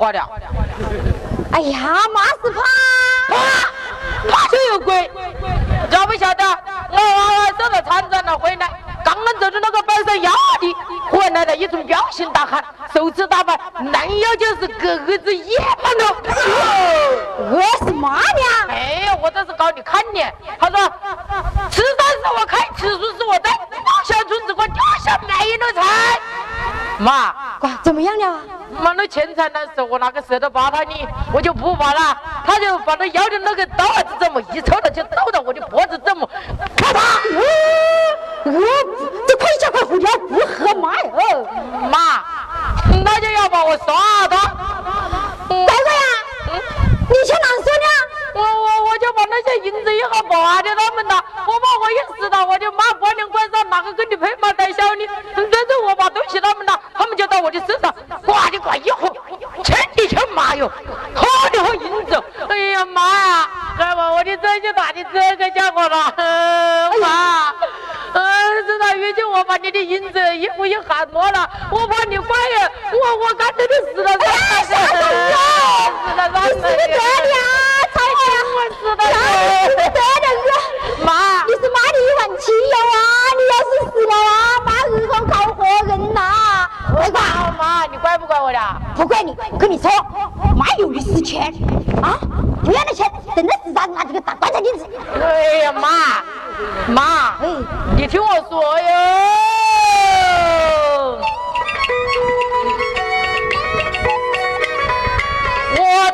些破个话的。哎呀，妈是怕怕怕就有鬼，晓不晓得？我娃娃受了参战了回来，刚刚走的那个半山腰的，回来了一种彪形大汉，手持大棒，拦腰就是给儿子野蛮了。我是妈娘。哎呀，我这是搞你看你。他说，吃饭是我开，吃书是我带，小村子我掉下没了财。妈，怎么样了？妈，那钱财但是，我哪个舍得拔他呢？我就不拔了。他就把他腰的那个刀子这么一抽，他就刀到我的脖子这么，咔嚓！我这快下快回家，不喝妈呀！妈，那就要把我杀他。乖乖呀，你去哪说呢？我我我就把那些银子一下拔掉他们了。我怕我一死了，我的妈把年关上，哪个跟你配妈带小呢？这是我把东西他们了，他们就到我的身上，呱的呱一喝，千的千妈哟，好的好银子。哎呀妈呀，该把我的这些大的这个家伙了，妈，嗯，这大月就我把你的银子一步一下挪了，我怕你怪呀，我我干脆就死了算了，死了算了，死得了。我的是得的妈，你是妈的一万亲油啊！你要是死了啊，妈日后靠活人呐！乖乖，妈，你怪不怪我的？不怪你，我跟你说，妈有的是钱啊，不要的钱，真的是让拿这个大棺材钉子。哎呀，妈，妈，哎，你听我说哟。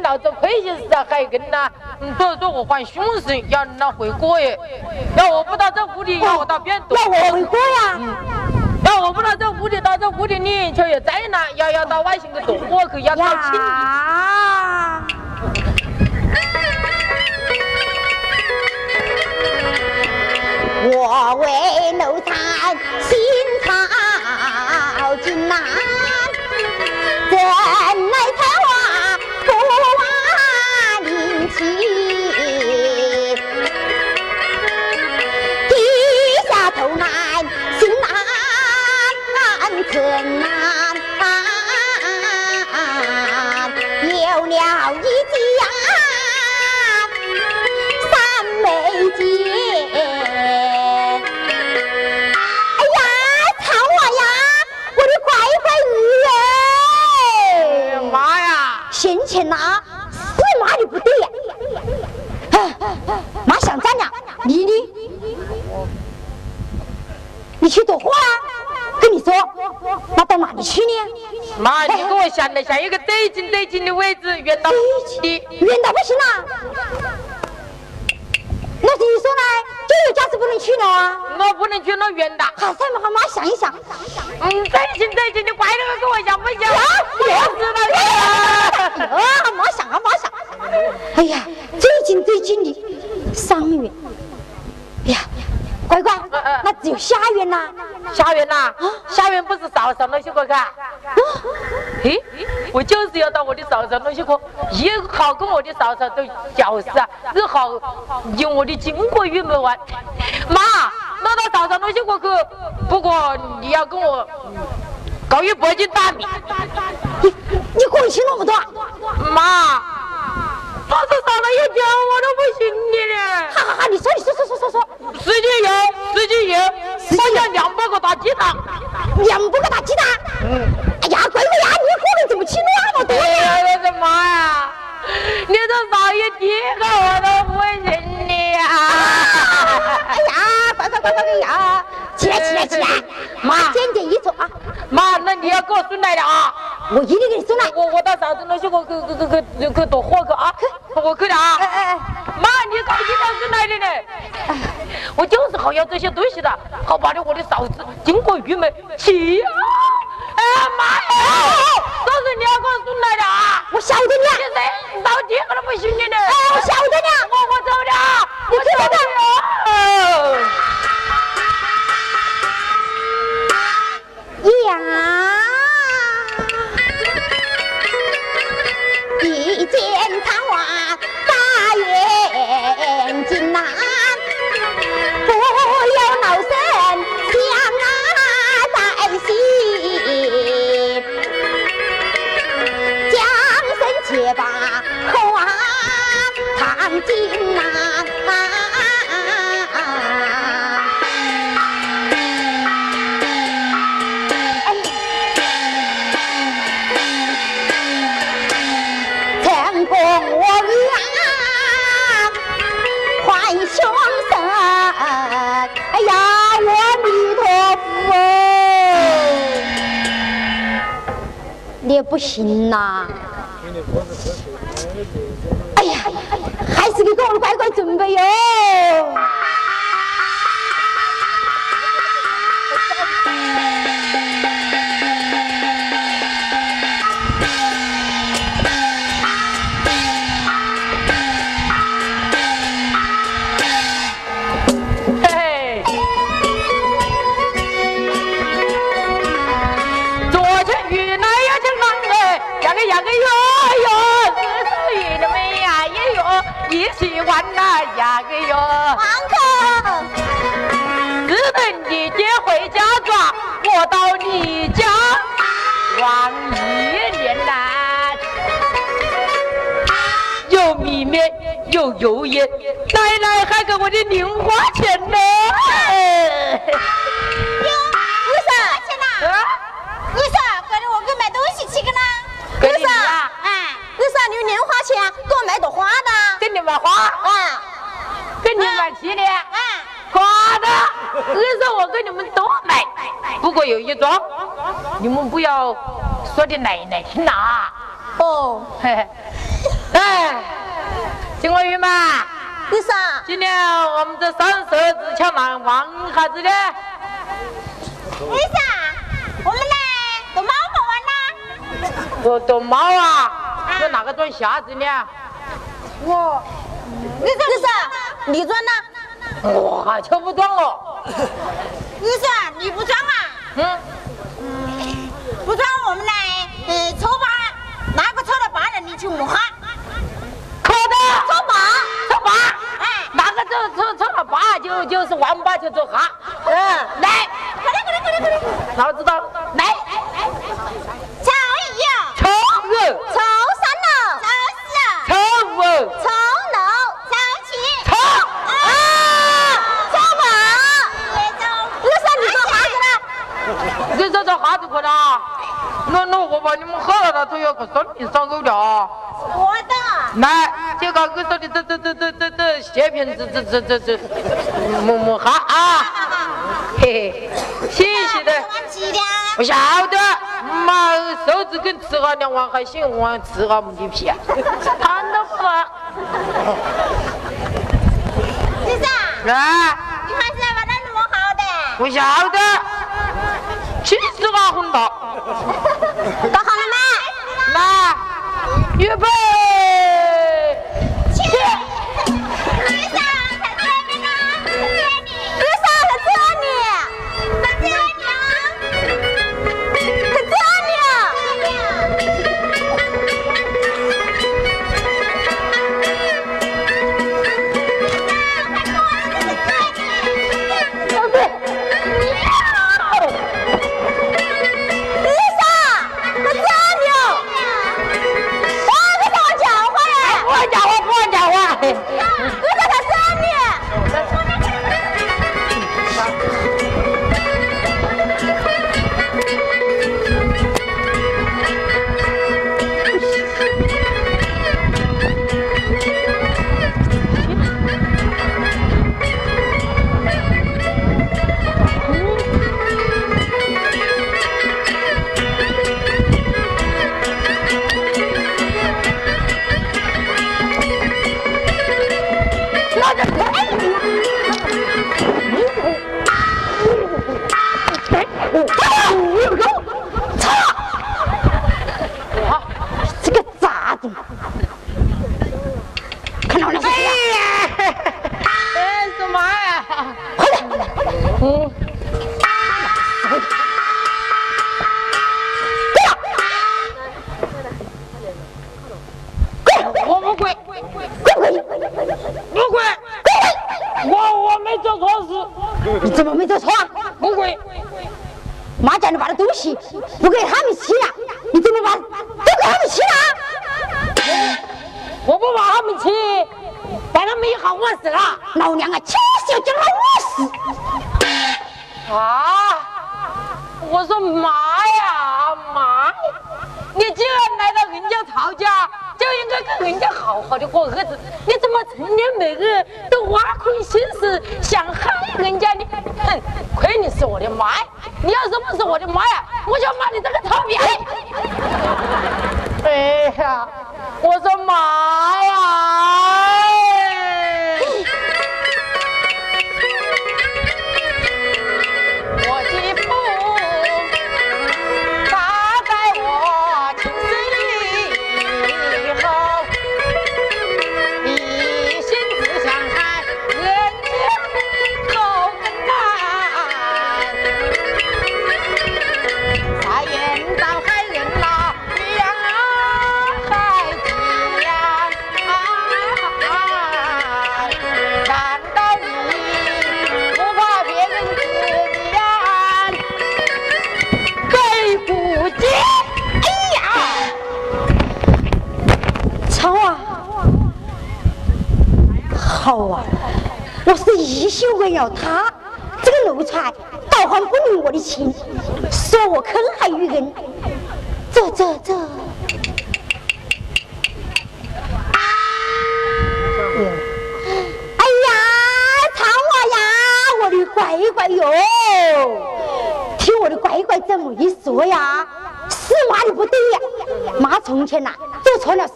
你闹着亏心事啊，还跟那，所以说我还凶神要那回过耶。要我不到这屋里，要我到边要我回过呀？要我不到这屋里，到这屋里你却有灾难，要要到外星的躲过去，要到亲我为奴才钱拿，是妈的不对呀！妈想咱俩，你呢？你去躲货啊？跟你说，妈到哪里去呢？妈，你跟我想了想一个最近最近的位置，远到远到不行了。那你说呢？就有家是不能去了啊！我不能去那远的。好，再妈妈想一想。嗯，最近最近，你乖点跟我想不想？我死了！啊，妈想啊，妈想。哎呀，最近最近的上月。乖乖，那只有下院呐。下院呐？下院不是嫂嫂那些个看？嘿，我就是要到我的嫂嫂那些个，也好跟我的嫂嫂都交涉，日好用我的金国玉门玩。妈，那到早上那些个去，不过你要跟我搞一百斤大米。你你过去那么多？妈，说是少了一点我都不信你了。哈哈哈，你说你说说说说说，十斤油，十斤油，我要两百个大鸡蛋，两百个大鸡蛋。嗯。哎呀，乖乖呀，你可能怎么起那么多呀？我的妈呀！你这少一点个我都不信你呀！哎呀，乖乖乖乖呀！起来起来起来！妈，坚决一做啊！妈，那你要给我送来的啊！我一定给你送来。我我到嫂子那去，我去去去去去躲货去啊！我去了啊！哎哎哎！妈，你搞一到送来的呢？我就是好要这些东西的，好把你我的嫂子经过郁闷气啊！妈呀！都是你要给我送来的啊！我晓得你啊，你到底我都不信你的。哎，我晓得你啊，我我走了，你走的。呀。一见他娃不行呐！哎呀，还是给我们乖乖准备哟。油盐，奶奶还给我的零花钱呢。哟，二嫂，钱呐？二嫂，跟着我给买东西去个呢。二嫂，哎，二嫂，你有零花钱，给我买朵花的。给你买花？啊。给你买皮的，花的，二嫂我给你们都买，不过有一桩，你们不要说的奶奶听啊。哦，嘿，哎，金国玉嘛，二嫂，今天我们这三十儿子抢男王孩子的。二嫂，我们来躲猫好玩啦。躲躲猫啊？有哪个装瞎子呢？我。二嫂。你装呢？我还就不装了。二嫂，你不装啊？嗯。嗯，不装，我们来，呃，抽八，哪个抽到八人，你去摸哈。抽八，抽八。哎，哪个抽抽抽了八，就就是王八，就做哈。嗯，来。快点，快点，快点，快点。老子道，来。抽一。抽二。抽三了。抽四。抽五。抽。这这哈子去了？那那我把你们喝了，他都要个生命伤口的啊！我的。来，这个二嫂的这这这这这这血瓶这这这这这摸摸哈啊！嘿嘿，谢谢的。不晓得，妈，手指跟吃哈两碗海鲜，我吃哈母鸡皮啊！看到不？先生。啊。你还是把那弄好的。不晓得。七十八分到，搞好了吗？来，预备。我是一心为了他，这个奴才倒还不领我的情，说我坑害于人，这这这！哎呀，苍娃呀，我的乖乖哟，听我的乖乖这么一说呀。是妈的不对呀！妈从前呐做错了事，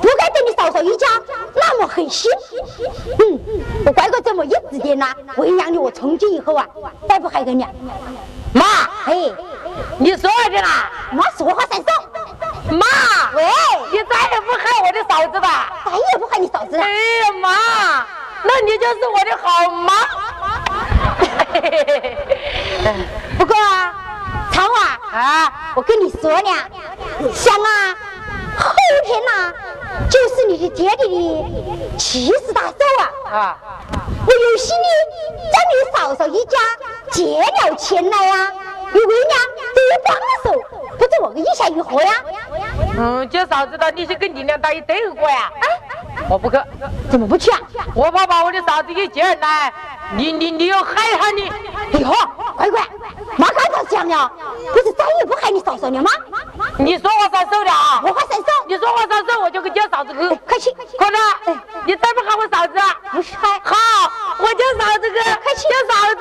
不该对你嫂嫂一家那么狠心。嗯，我乖乖这么一指点呐，我娘的我从今以后啊，再不害人了。妈，嘿，你说的啦？妈说话算数。妈，喂，你再也不害我的嫂子吧？再也不害你嫂子了。哎呀妈，那你就是我的好妈。不过啊。长啊啊！我跟你说呢，想啊，后天呐，就是你的爹爹的七十大寿啊！啊！我有心的将你嫂嫂一家接了前来呀，你为娘多帮手，不知我个意下如何呀？嗯，叫嫂子的，你去跟你娘打一对过呀？啊！我不去，怎么不去啊？我怕把我的嫂子给接来。你你你要害他你？哟，乖乖，妈刚才讲了，不是再也不害你嫂嫂了吗？你说我算数了啊？我还算数？你说我算数，我就给叫嫂子去。快去，快点！你再不喊我嫂子？不是喊。好，我叫嫂子哥。快去，叫嫂子。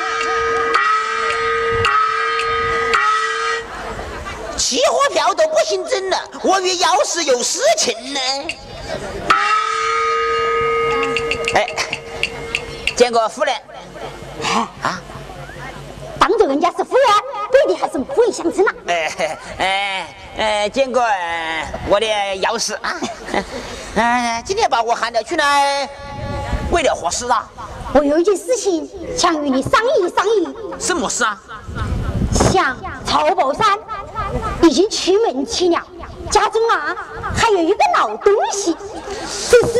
期货票都不姓整了，我与姚氏有私情呢。哎，见过夫人。啊，当着人家是夫人，对你还是母女相称呐。哎哎哎，见过我的姚氏啊。哎，今天把我喊了出来，为了何事啊？我有一件事情想与你商议商议。什么事啊？想曹宝山。已经出门去了，家中啊还有一个老东西，就是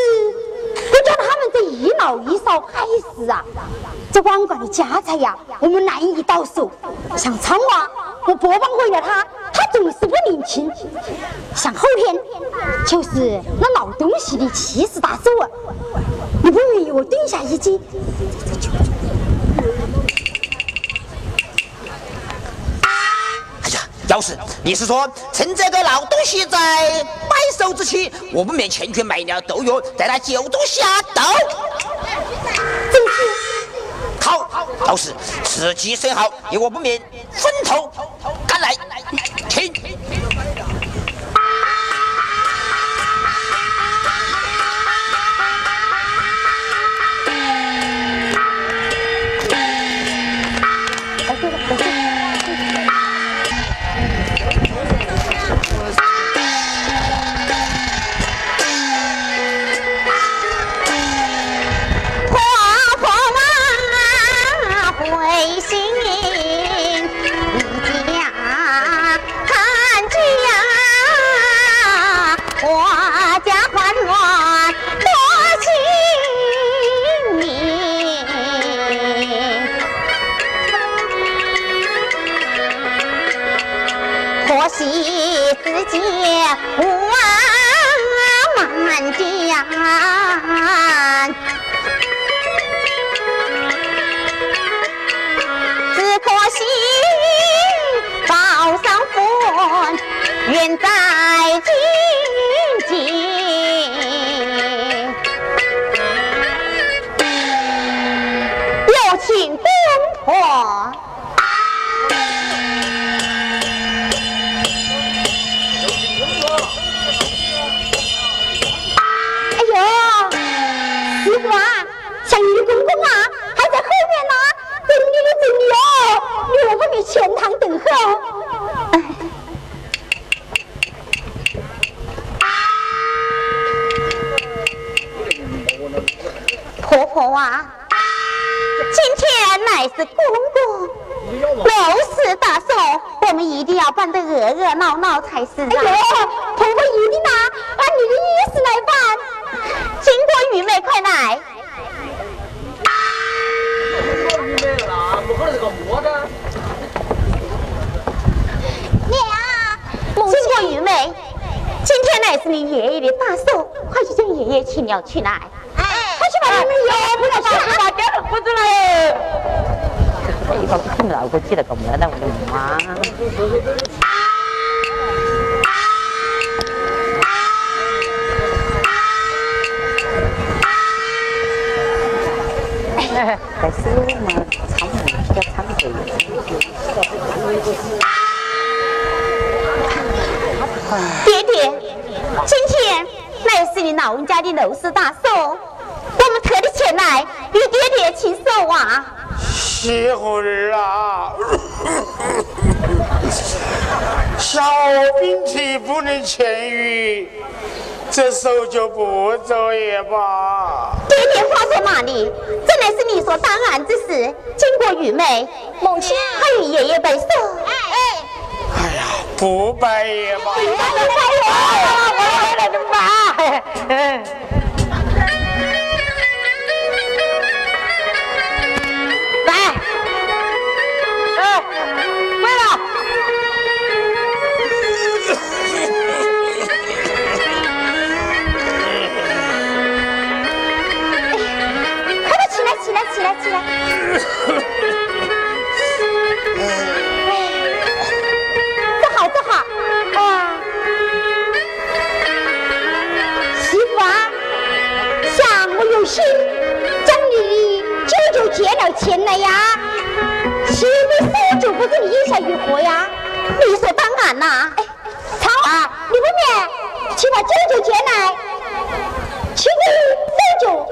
不叫他们这一老一少害死啊！这网管的家财呀，我们难以到手。像苍娃，我伯帮为了他，他总是不领情。像后天就是那老东西的七十大寿啊，你不愿意我蹲下一击？要是你是说趁这个老东西在买手之期，我不免前去买了豆药，在他酒中下毒。好，道士时机甚好，我不免分头赶来，你爷爷的大寿，快去哪？哎，快去把你们爷不要去把点都不出来。一把不听老过去了，搞么的我的妈！在手嘛，唱比较唱对。今天。乃是你老人家的六十大寿，我们特地前来与爹爹亲手啊！媳妇儿啊，小病体不能痊愈，这手就不走也罢。爹爹话在哪里？这乃是理所当然之事。经过愚昧，母亲还与爷爷拜寿。哎哎。哎呀，不拜也罢。你拜 钱来呀，岂不是就不是你下如何呀？理所当然呐！哎，操啊！你不免去把舅舅接来，去给舅舅，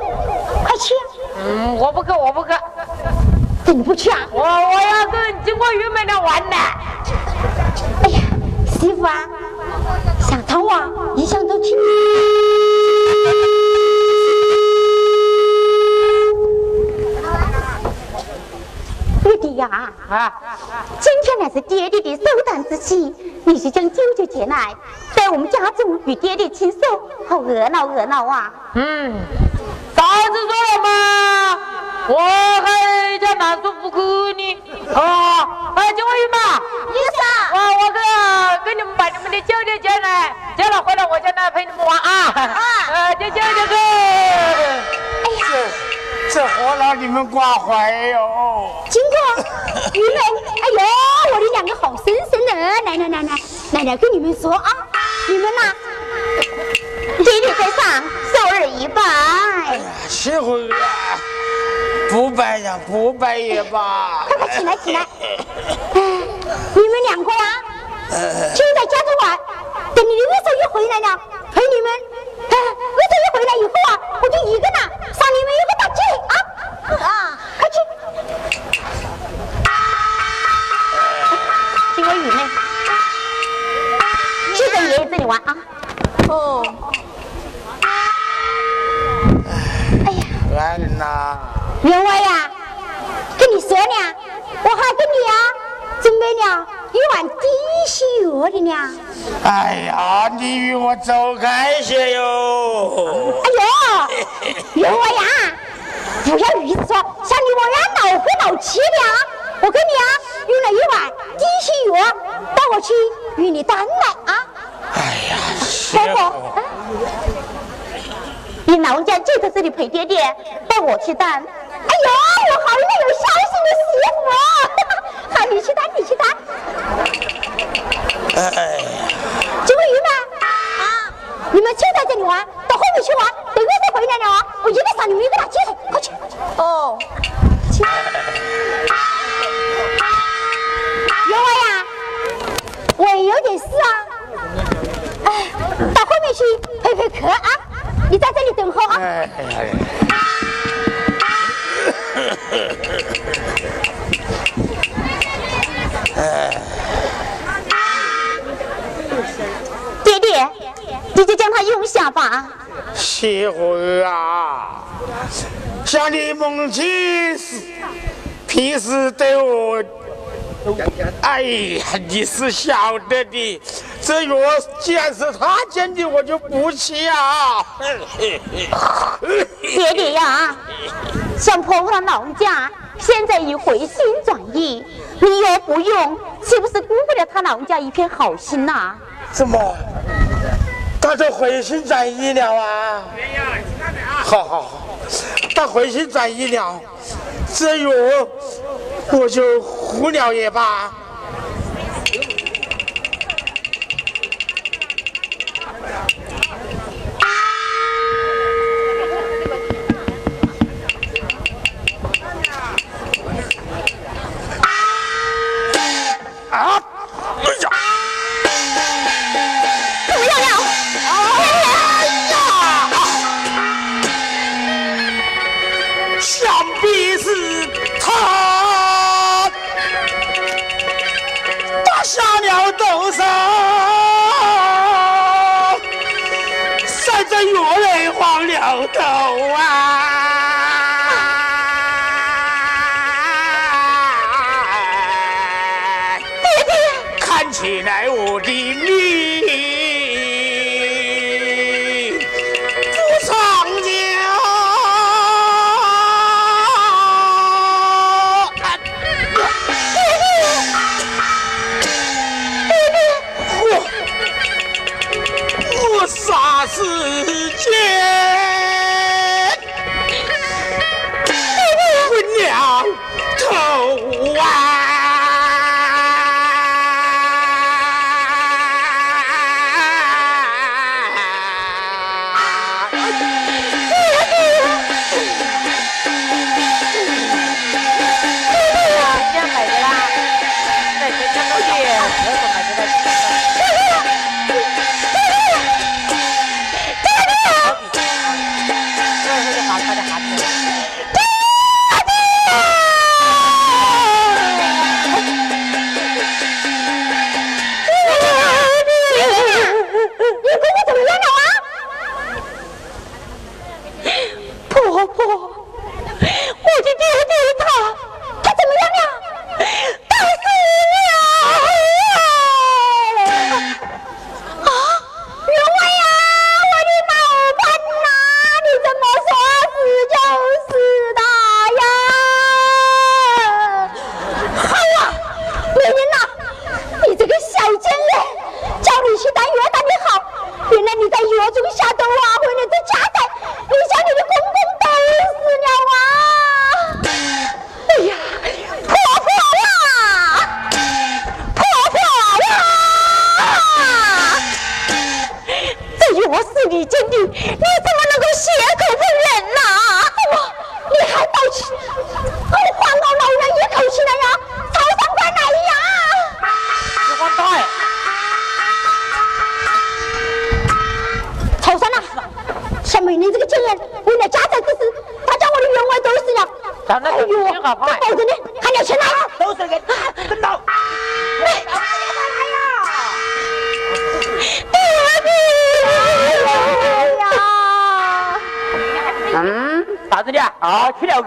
快去！嗯，我不去，我不去。怎么不去啊？我我要跟经过玉梅的玩呢。哎呀，媳妇啊，小涛啊，一向都听。呀啊！今天乃是爹爹的寿诞之期，你是将舅舅接来，在我们家中与爹爹亲手，好热闹热闹啊！嗯，嫂子说了嘛，我还叫男叔不哭呢啊！哎，金文玉嘛，你啥？我我给给你们把你们的舅舅接来，接了回来我就来陪你们玩啊！啊，呃，舅舅舅舅。哎呀！这活让你们挂怀哟！金哥，你们，哎呦，我的两个好生生的，来来来来，奶奶跟你们说啊，你们呐，爹爹在上，受儿一拜。哎呀，媳妇儿，不拜呀，不拜也罢。快快起来起来！哎，你们两个呀，就在家中玩，等你的二嫂一回来了，陪你们。哎，我这一回来以后啊，我就一个呢，上你们一个大嘴啊！啊，快去！金龟玉妹，就在爷爷这里玩啊！哦。哎呀，俺呐。员外呀，跟你说呢，我还跟你啊准备了一碗低血药的呢。哎呀，你与我走开些哟！哎呦，员外呀，不要意思说像你我呀闹夫闹气的啊！我给你啊用了一碗低血药，带我去与你担来啊！哎呀婆婆，你老人家就在这里陪爹爹，带我去担。哎呦，我好一个有孝心的媳妇！好，你去担，你去担。哎，金桂鱼吗？啊，你们就在这里玩，到后面去玩，等月色回来了啊，我一个上你们一个打接头，快去。哦，去。员外呀，我也有点事啊，哎，到后面去陪陪客啊，你在这里等候啊。哎哎哎爹爹，你就将他用下吧。媳妇儿啊，像你母亲是平时对我，哎呀，你是晓得的。这药既然是他煎的，我就不吃啊。爹爹呀，像婆婆的老人家现在已回心转意，你若不用，岂不是辜负了他老人家一片好心呐、怎么？他就回心转意了啊？好好好，他回心转意了，这药我就胡了也罢。下了毒手，塞着药来黄了头啊！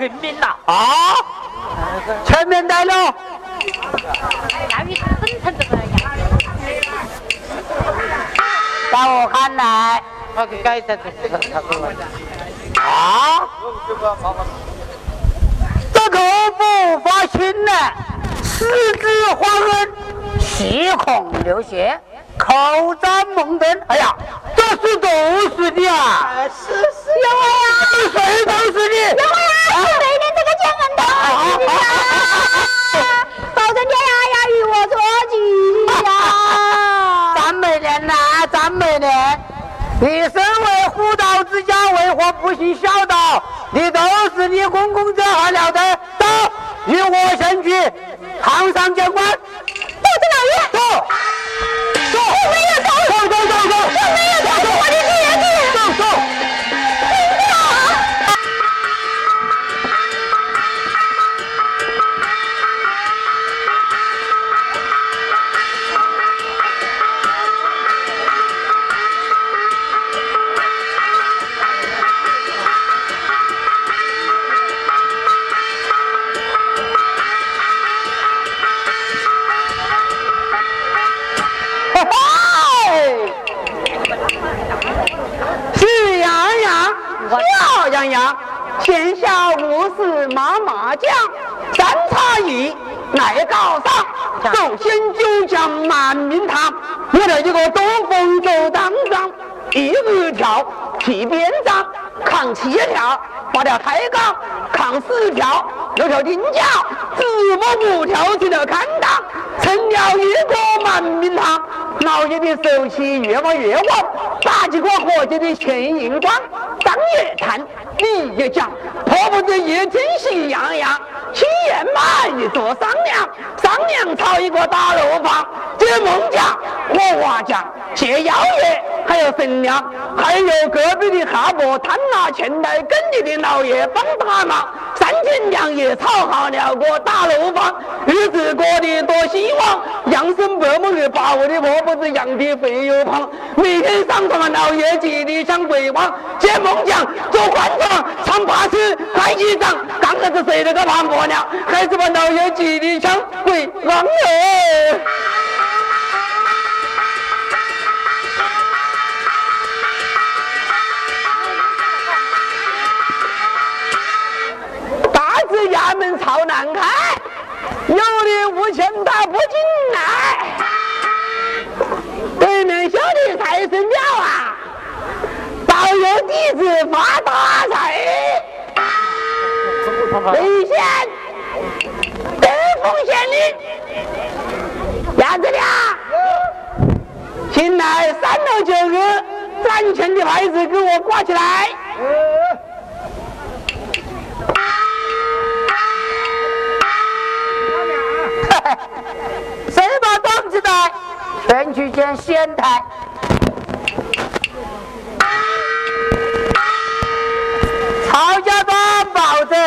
啊？去了啊！前面来了，在我看来，他给改的这个他给我啊，这发青呢，四肢花恩，七孔流血，口罩蒙灯。哎呀，这是毒死的啊！是是有我呀，谁都是的？有我呀，是每年这个奖恩都是的呀，保证天呀呀与我做局呀。张美莲呐，张美莲，你身为妇道之家，为何不行孝道？你都是你公公这还了得？走，与我先去堂上见官。洋，闲暇无事麻麻将，三茶一来高上，首先就将满明堂，我的一个东风走当当，一二条提鞭杖，扛七条，发了抬杠，扛四条，六条顶脚，子母五条进了看档，成了一个满明堂。老爷的手气越往越旺，打几个伙计的全银光，张也谈，你也讲，迫不得已真喜洋洋，请宴嘛一桌商量，商量炒一个大楼房，接孟家。和华家，谢妖爷还有神娘，还有隔壁的哈伯贪拿钱来跟你的老爷帮他忙，三天两夜炒好了个大楼房，日子过得多希望，养生百亩的把我的婆婆子养的肥又胖，每天上床老爷急得像鬼王，接梦讲做官场唱八十快一掌，刚开始谁那个胖婆娘，还是把老爷急得像鬼王哎。衙门朝南开，有理无钱打不进来。对面小的财神庙啊，保佑弟子发大财。危险！登封县令，鸭子俩，请来三六九日赚钱的牌子给我挂起来。全去见县台。曹家庄保证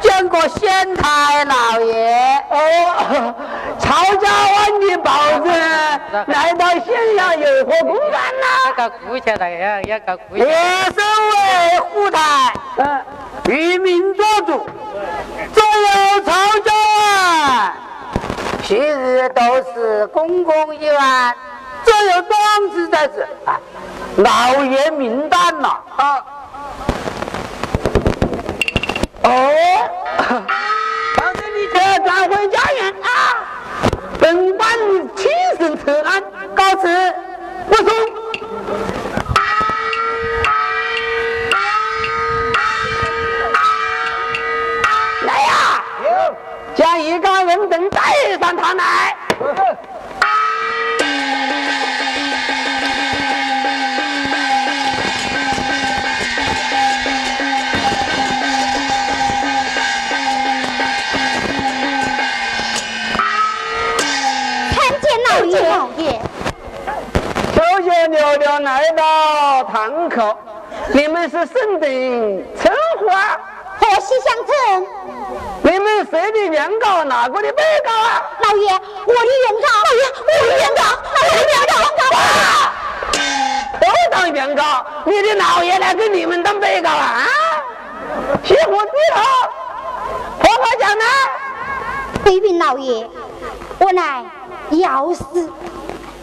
见过县台老爷。哦，曹家湾的保证来到县衙有何公干呢？搞顾家的要要搞顾也身为户台，嗯，渔民做主，只有曹家湾，昔日都是公公一碗，这有庄子在此，啊，老爷名单呐，啊，哦，反正你这赶回家园啊，本官亲身此案，告辞，不送。将一个人等带上堂来。看见老爷，老爷。秋雪袅袅来到堂口，你们是圣等称呼啊？何喜相称？谁的原告哪个的被告啊？老爷，我的原告。老爷，我的原告。老爷，原告。啊！都当原告，你的老爷来给你们当被告啊？西湖低头，婆婆讲呢？北平老爷，我乃姚氏，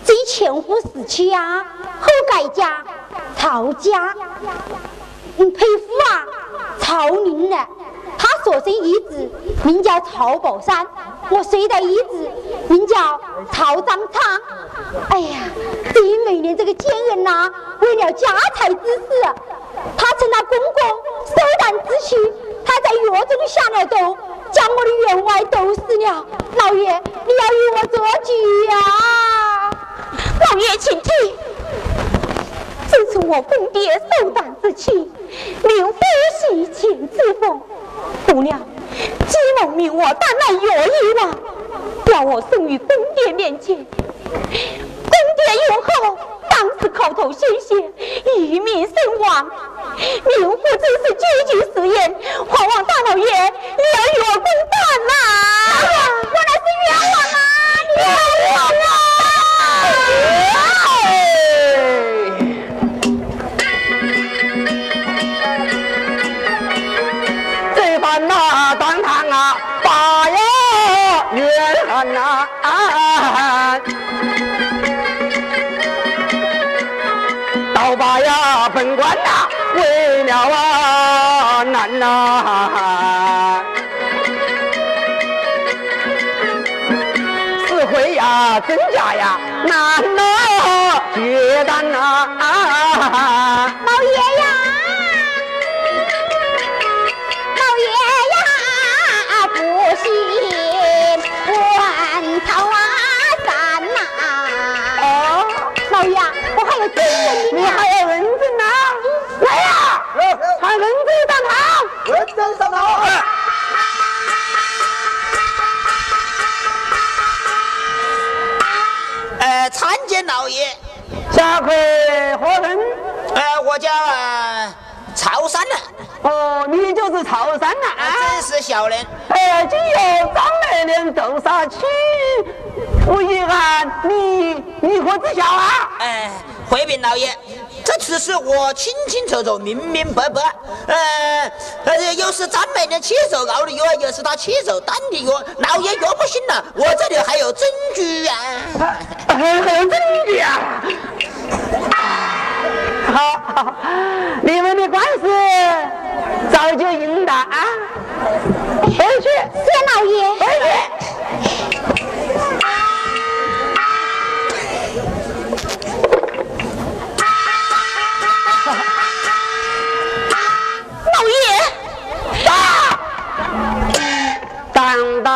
这前夫死去啊，后改嫁曹家。嗯，配夫啊，曹宁呢？我生一子名叫曹宝山，我随的一子名叫曹张昌。哎呀，李美莲这个奸人呐，为了家财之事，他趁他公公受难之际，他在药中下了毒，将我的员外毒死了。老爷，你要与我做局呀！老爷，请听。自从我公爹受难之起，命夫婿前之封，姑娘姬某命我担来药一王，要我送于公爹面前。公爹用后，当时口头鲜血，一命身亡。命夫只是句句实言，还望大老爷你要与我公断呐！我乃是冤枉啊！冤枉啊！啊难呐。会呀，真假呀，难呐，绝蛋呐！老爷呀，传人证上堂，人证上堂。呃，参见老爷。下回何人？呃，我叫呃曹三呐。哦，你就是曹三呐？真是小人。哎，今有张美莲斗杀妻，不遗憾，你你何知晓啊？哎，回禀老爷，这此事我清清楚楚、明明白白。呃，呃，又是张美的亲手熬的药，又是他亲手担的药。老爷药不信了，我这里还有证据啊！还有证据啊！好，你们的官司早就赢了啊！回去，谢老爷。回去。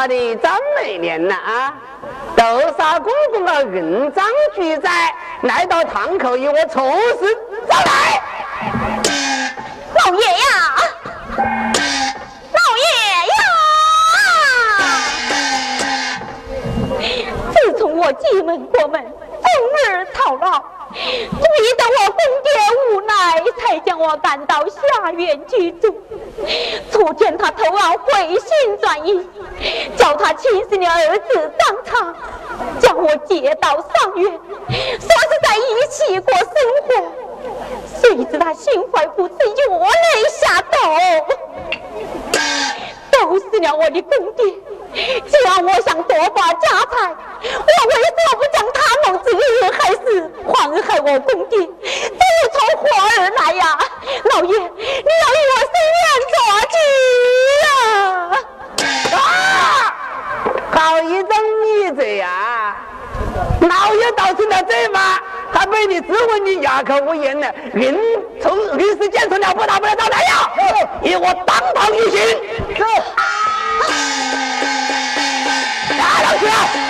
的张美莲呐啊！斗杀公公的印章举在，来到堂口与我从实招来。老爷呀，老爷呀！自从我进门过门，终日操逼得我公爹无奈，才将我赶到下院居住。昨天他投案回心转意，叫他亲生的儿子张昌将我接到上院，说是在一起过生活。谁知他心怀不正，有泪下斗，斗死了我的公爹。既然我想夺把家财，我为什么不将他弄至于害死，还害我公爹？这又从何而来呀？老爷，你要与我伸冤做局呀！啊！好一张逆嘴呀！老爷倒成了这吗？还被你质问你哑口无言了？临从临时见成了不打不了招来呀！以我当堂一刑。不要！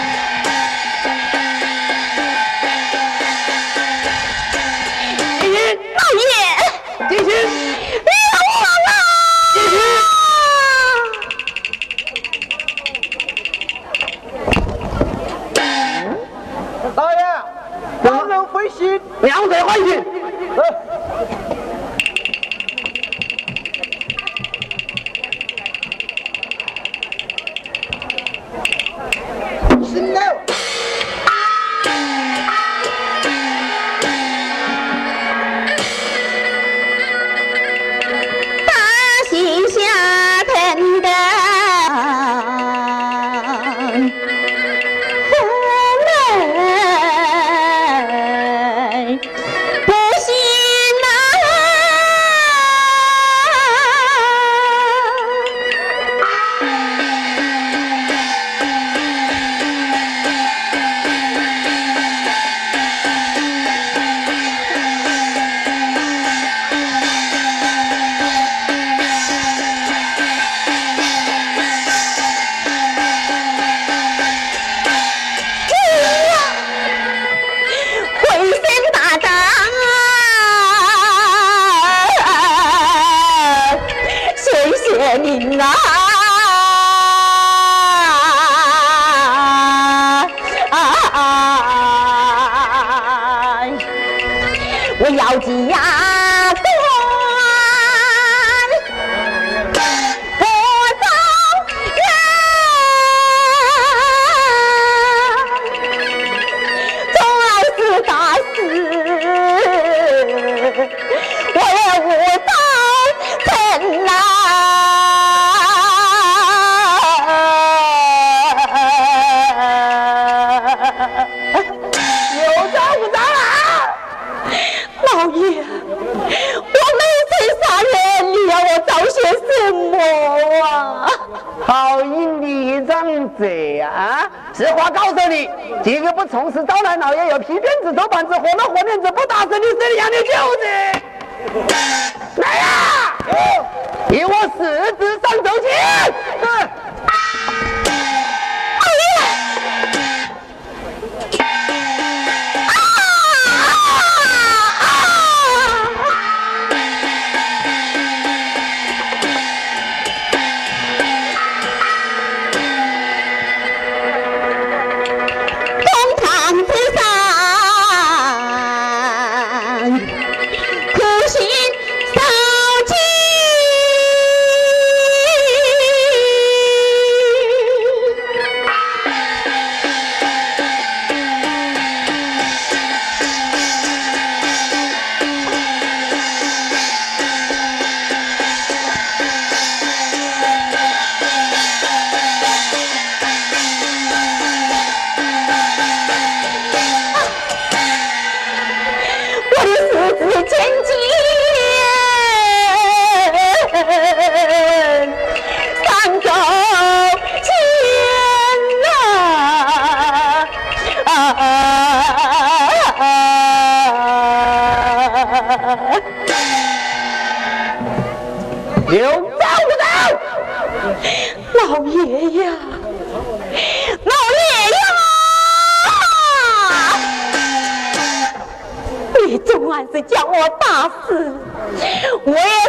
我要记呀！实话告诉你，这个不从实招来，老爷有皮鞭子、走板子、火了火面子，不打死你，谁养你舅子？来呀！给我四肢上走起！爷爷，老爷呀，你总算是将我打死，我也。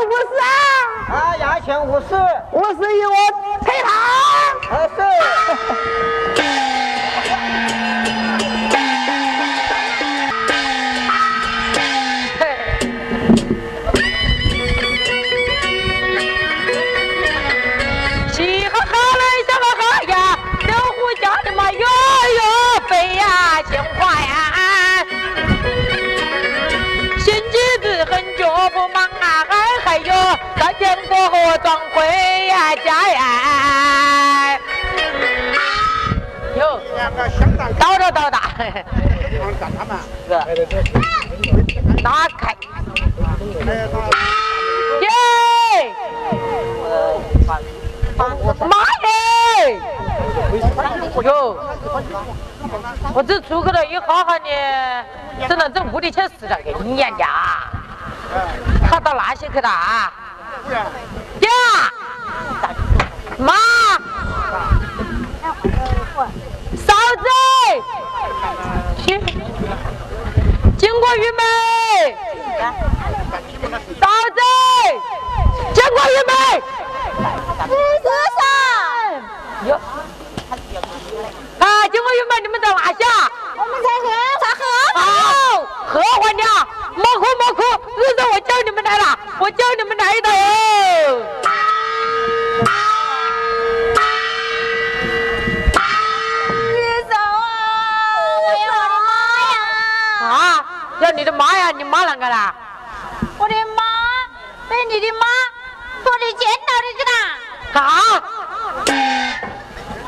五十。二啊牙钱五十。五十一我退堂。二十家哎哎哎哎！有。倒着倒的。干。是。打开。耶！妈耶！哟！我这出去了一哈哈呢，真的这屋里全是人家。他到哪些去了啊？爹。妈，嫂子，经过玉梅，嫂子，经过玉梅，哥嫂，哟，啊，经过玉梅，你们在哪下？我们在河，在河。好，喝完了，莫哭莫哭，儿子我叫你们来了，我叫你们来的。哦。哥你的妈呀，你妈啷个啦？我的妈被你的妈拖到监牢里去啦。啊！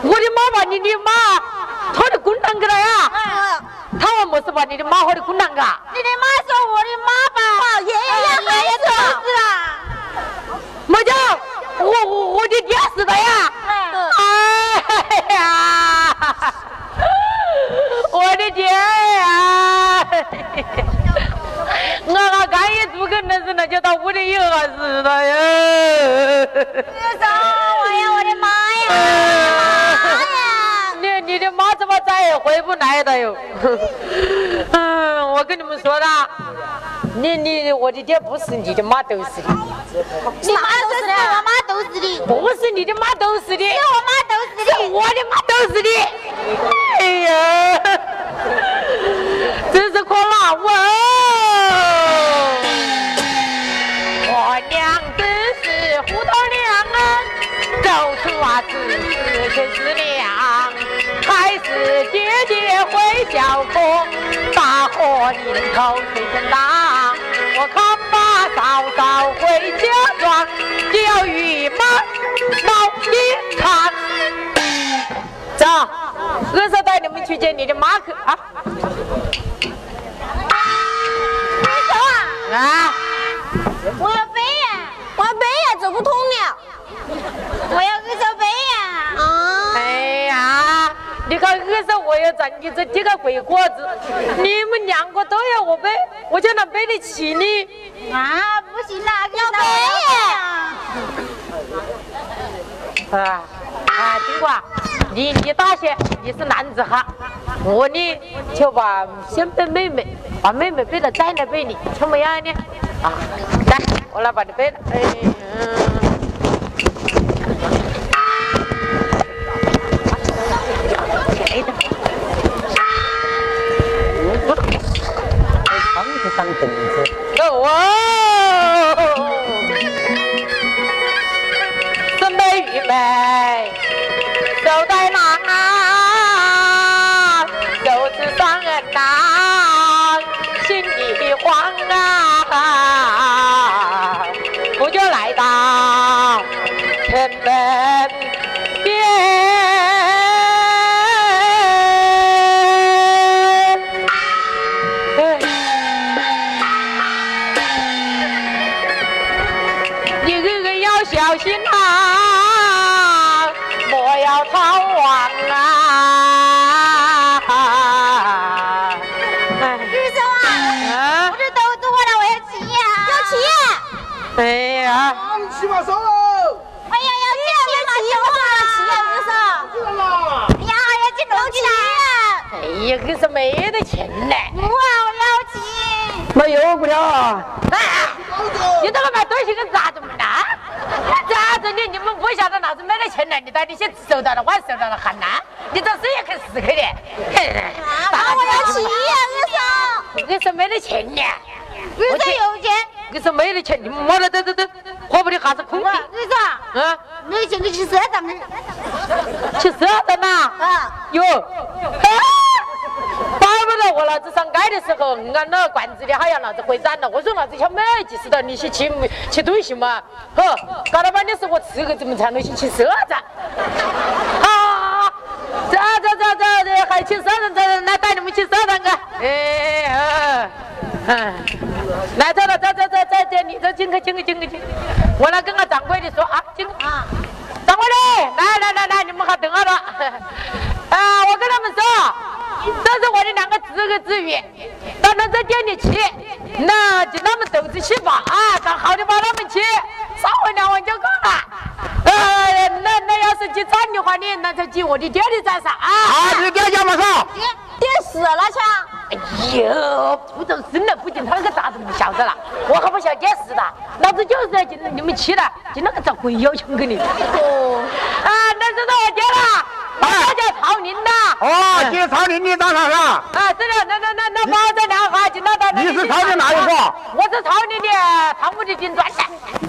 我的妈把你的妈拖的滚蛋去了呀？他为么事把你的妈拖到公堂去？你的妈说我的妈把爷爷死了。没叫，我我我的爹死了呀！哎呀，我的爹呀！我还刚一做个那是那就到屋里以后死了呀！哥嫂，我要我的妈呀！妈呀！你你的妈怎么再也回不来了哟？嗯，我跟你们说了，你你我的爹不是你的妈都是的，你妈都是的，我妈都是的，不是你的妈都是的，我妈都是的。我的妈都是的。哎呀，真是可恼我！我子真是娘，还是姐姐会小风，大河临头水真大。我看把嫂嫂回家庄，钓鱼马毛一场。走，二嫂带你们去见你的妈去啊！啊，啊！我要背呀，我要背呀，走不通了。我要二嫂你看二嫂我要长你这几个鬼果子，你们两个都要我背，我就能背得起你。啊，不行啦，要背呀。啊啊，金瓜，你你大些，你是男子汉，我呢就把先背妹妹，把妹妹背了再来背你，怎么样呢？啊，来，我来把你背了。哎，嗯。当等子。是没得钱呢。不啊，我要骑。没有不了。哎，你这个买东西跟咋子么呢？咋子你你们不晓得老子没得钱呢？你到底先收到了，我收到了喊呐？你这事也可死去的。那我要骑呀，哥我说没得钱呢。嫂。哥嫂有钱。我说没得钱，你摸了走走走，活不的啥子空的。你说，啊，没钱你去赊账门。去赊账呐？啊。哟，哎，巴不得老子上街的时候，按那个罐子的好像老子会长了。我说老子想买几十道，你去吃吃东西嘛？呵，搞了半天是我吃个怎么才能去吃赊账？啊，走走走走走，还去赊账，走，来带你们去赊账去。哎啊，嗯，来走了，走走走走走，你这进去进去进去进去，我来跟个掌柜的说啊，进啊，掌柜的。来来来来，你们好等下了。啊，我跟他们说，这是我的两个侄儿侄女，到那这店里去，那就他们斗子去吧啊，找好的把他们去，稍微两万就够了。呃，那那要是去站的话你，那就进我的店里站上啊。啊，你店叫马上？电死了去。哎呦，不走生了，不进他那个咋子不晓得了？我可不晓得电视的，老子就是要进你们去的，进那个找鬼要求给你。哦，啊，那是到我家了，我叫曹林的。哦，进曹林的当场上。啊，是的，那那那那包这两哈进到到。你是曹林哪一个？我是曹林的唐屋的金砖的。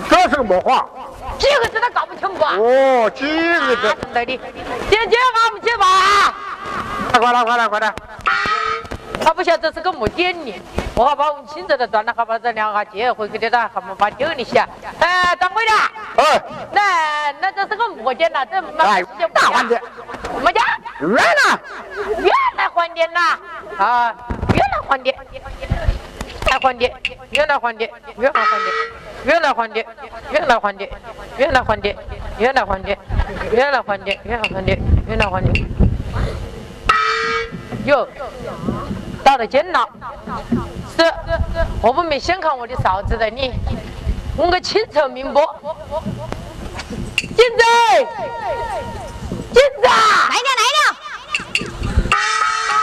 这是个么话？几个字都搞不清楚啊？哦，几个字？对的，姐姐我们去吧。快点，快点，快点！他不晓得这是个么店呢，我还把我们亲戚的端了，还把这两下接回去的了，还没把丢里下。哎，掌柜的，哎，那那这是个么店呐？这哎，大饭店，么家？原来，原来饭店呐，啊，原来饭店，来饭店，原来饭店，原来饭店，原来饭店，原来饭店，原来饭店，原来饭店，原来饭店，原来饭店，原来饭店，哟。到了监了，是，我不没先看我的嫂子的你，我个清楚明白。金子，金子，来了来了，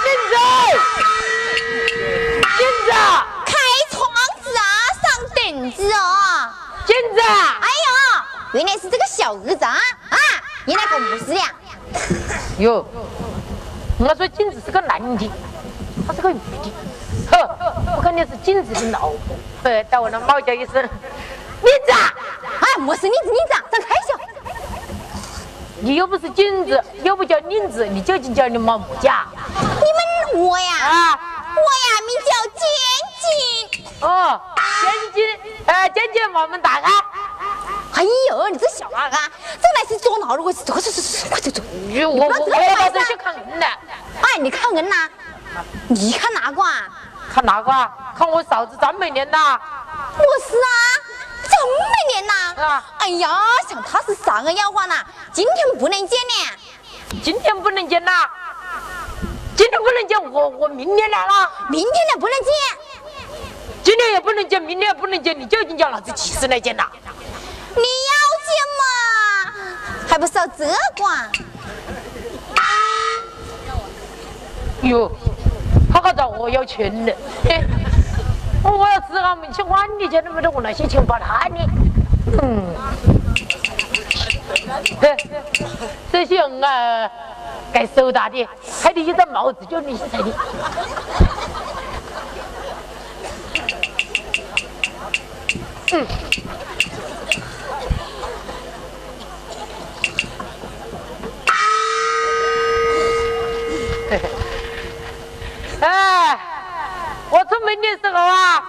金子，金子，开窗子啊，上凳子哦，金子，哎呦，原来是这个小儿子啊啊，原来可不是呀？哟，我说金子是个男的。他是个女的，呵，我看你是金子的老婆。呃，到我那猫叫一声，林子，哎，我是妮子，妮子，张开笑。你又不是金子，又不叫林子，你究竟叫你妈么家？你们我呀，啊，我呀，名叫尖尖。哦，尖尖，呃，尖尖，我们打开。哎呦，你这小娃啊，这来是捉闹了，我走走走走，快走走。我我我要这去看恩的。哎，你看人呐？你看哪个啊？看哪个啊？看我嫂子张美莲呐。我是啊，张美莲呐。啊。哎呀，想她是啥个妖话呢？今天不能见呢。今天不能见呐。今天不能见，我我明天来了。明天来不能见。今天也不能见，明天也不能见，你究竟叫老子几时来见呐？你要见嘛，还不是要这个？哟。他找 我要钱呢，我要是俺们去还你钱，那么多我那些钱把他呢？嗯，这 这些人啊，该收大的，还得一张帽子叫你去彩的。嗯。哎，我出门的时候啊，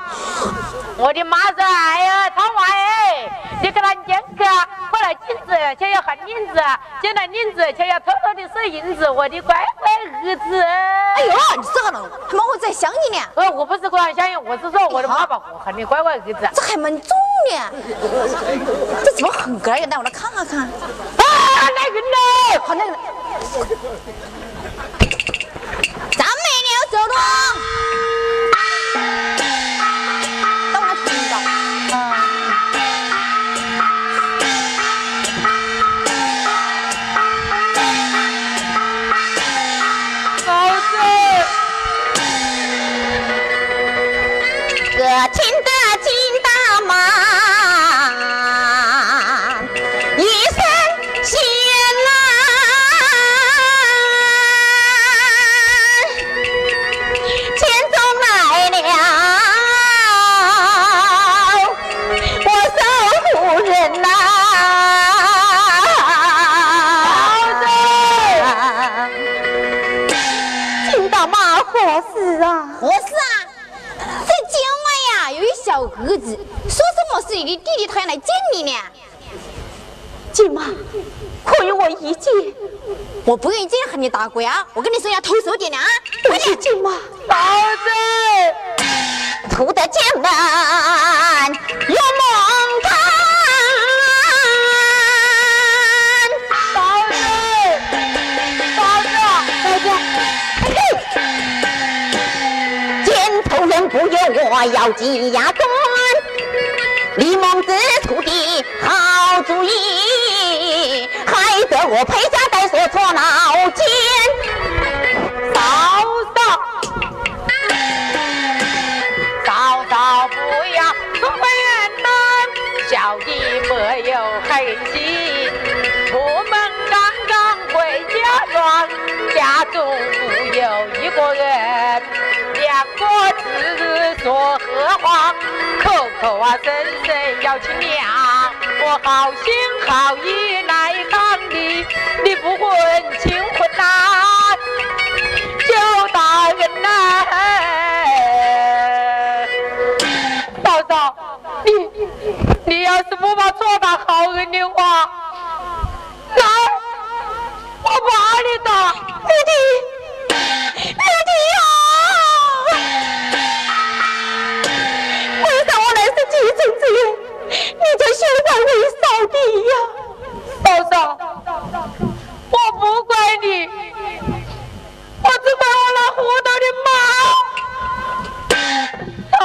我的妈说：“哎呀，他娃哎，你给他念个，过来金子，却要喊银子，进来银子，却要偷偷的收银子，我的乖乖儿子。”哎呦，你这个人，他妈我在想你呢。呃，我不是光想你，我是说我的爸爸，我喊你乖乖儿子。这还蛮重的，这怎么很个呀？来，我来看看看。啊，来人了，好，来人。 우. 自己的弟弟他要来见你呢，舅妈，可有我一见，我不愿意这样和你打鬼啊！我跟你说要投诉的呢啊！对，舅妈，宝子，偷得艰难有梦难，宝子，宝子，再见，嘿，见人不约，我咬紧牙。李孟子出的好主意，害得我陪嫁带锁错牢监。嫂嫂，嫂嫂不要出门远难，小弟没有黑心，出门刚刚回家庄，家中无有一个人，两个字说话，口口啊声声要亲娘，我好心好意来帮你，你不混亲混呐、周大人呐、嫂嫂，你你要是不把做大好人的话，来我把你打，六弟，就休管为扫地呀？嫂嫂，我不怪你，我只怪我那糊涂的妈。他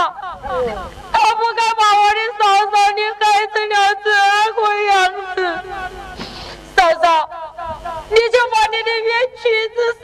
他不该把我的嫂嫂你害成了这个样子。嫂嫂，你就把你的冤屈之事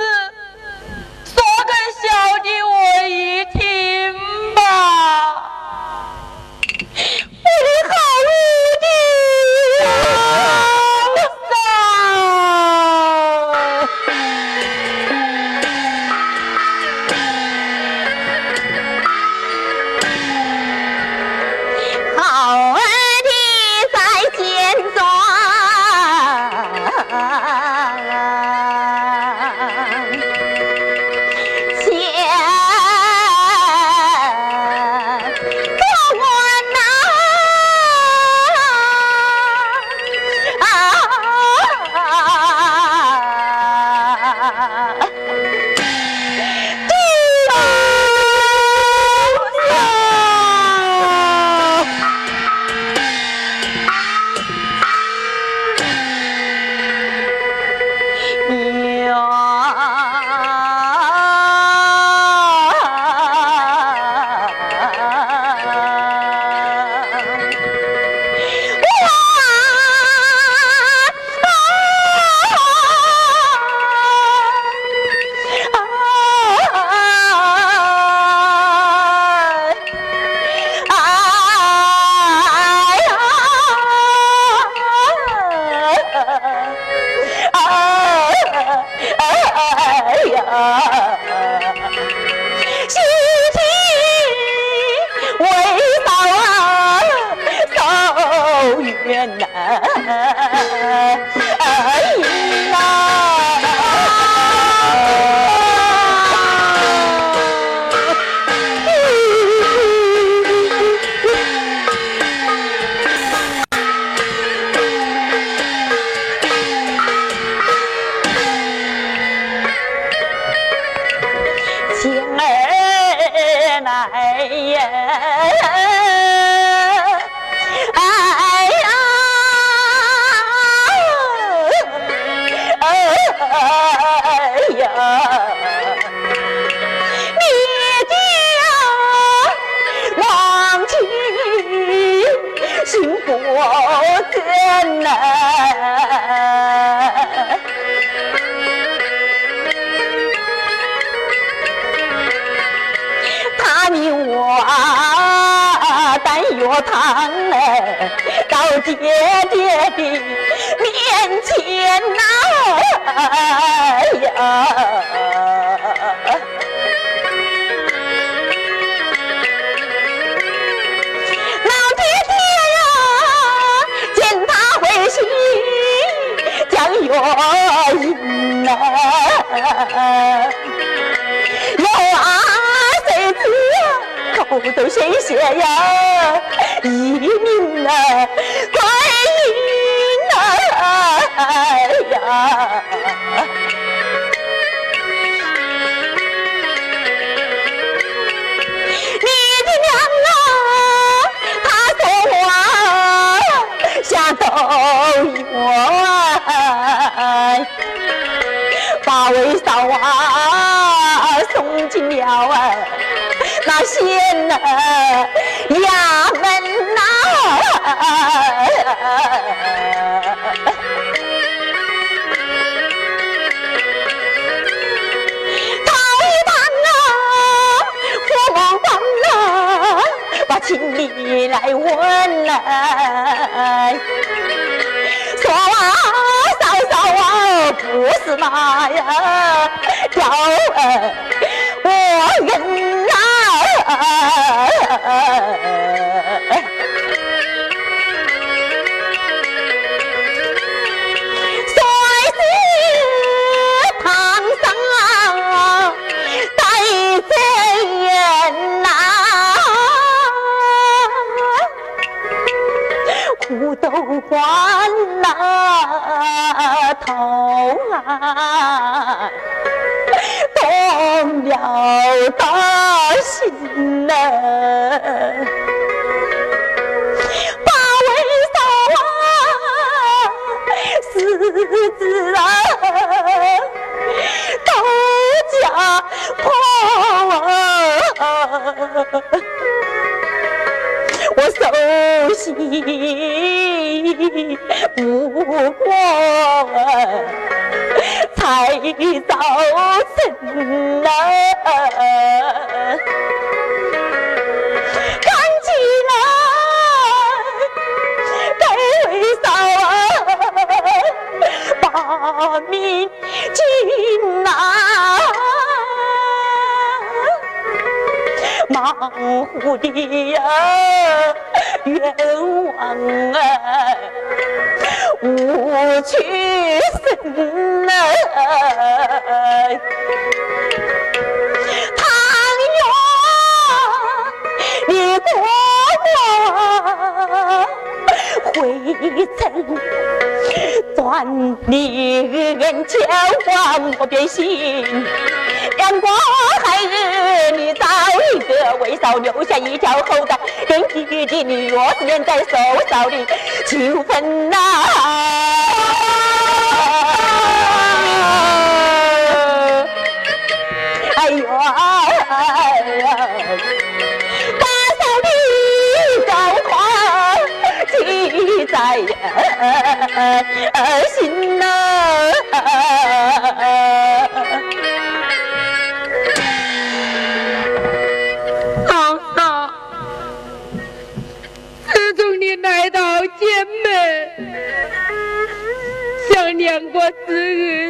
将药饮呐。有啊，谁知口都鲜血呀，一命啊，归阴啊，哎呀！你的娘啊，她说我下斗我把为嫂啊送进了啊那县呐衙门呐。请你来问来，说啊，嫂嫂啊，不是那呀，叫我人啊。都换那头啊，动了大心呐，八位嫂啊，四子啊，都家破啊。我手心 不过才造成啊，看起来该为啥把命紧拿？忙乎的呀，冤枉啊，无屈身啊！唐元，你过我回城，转你恩千万莫变心，阳光一个为嫂留下一条后代，跟弟弟你若是连在手上的情分呐！哎呦哎呀，大嫂的高话记在心见过子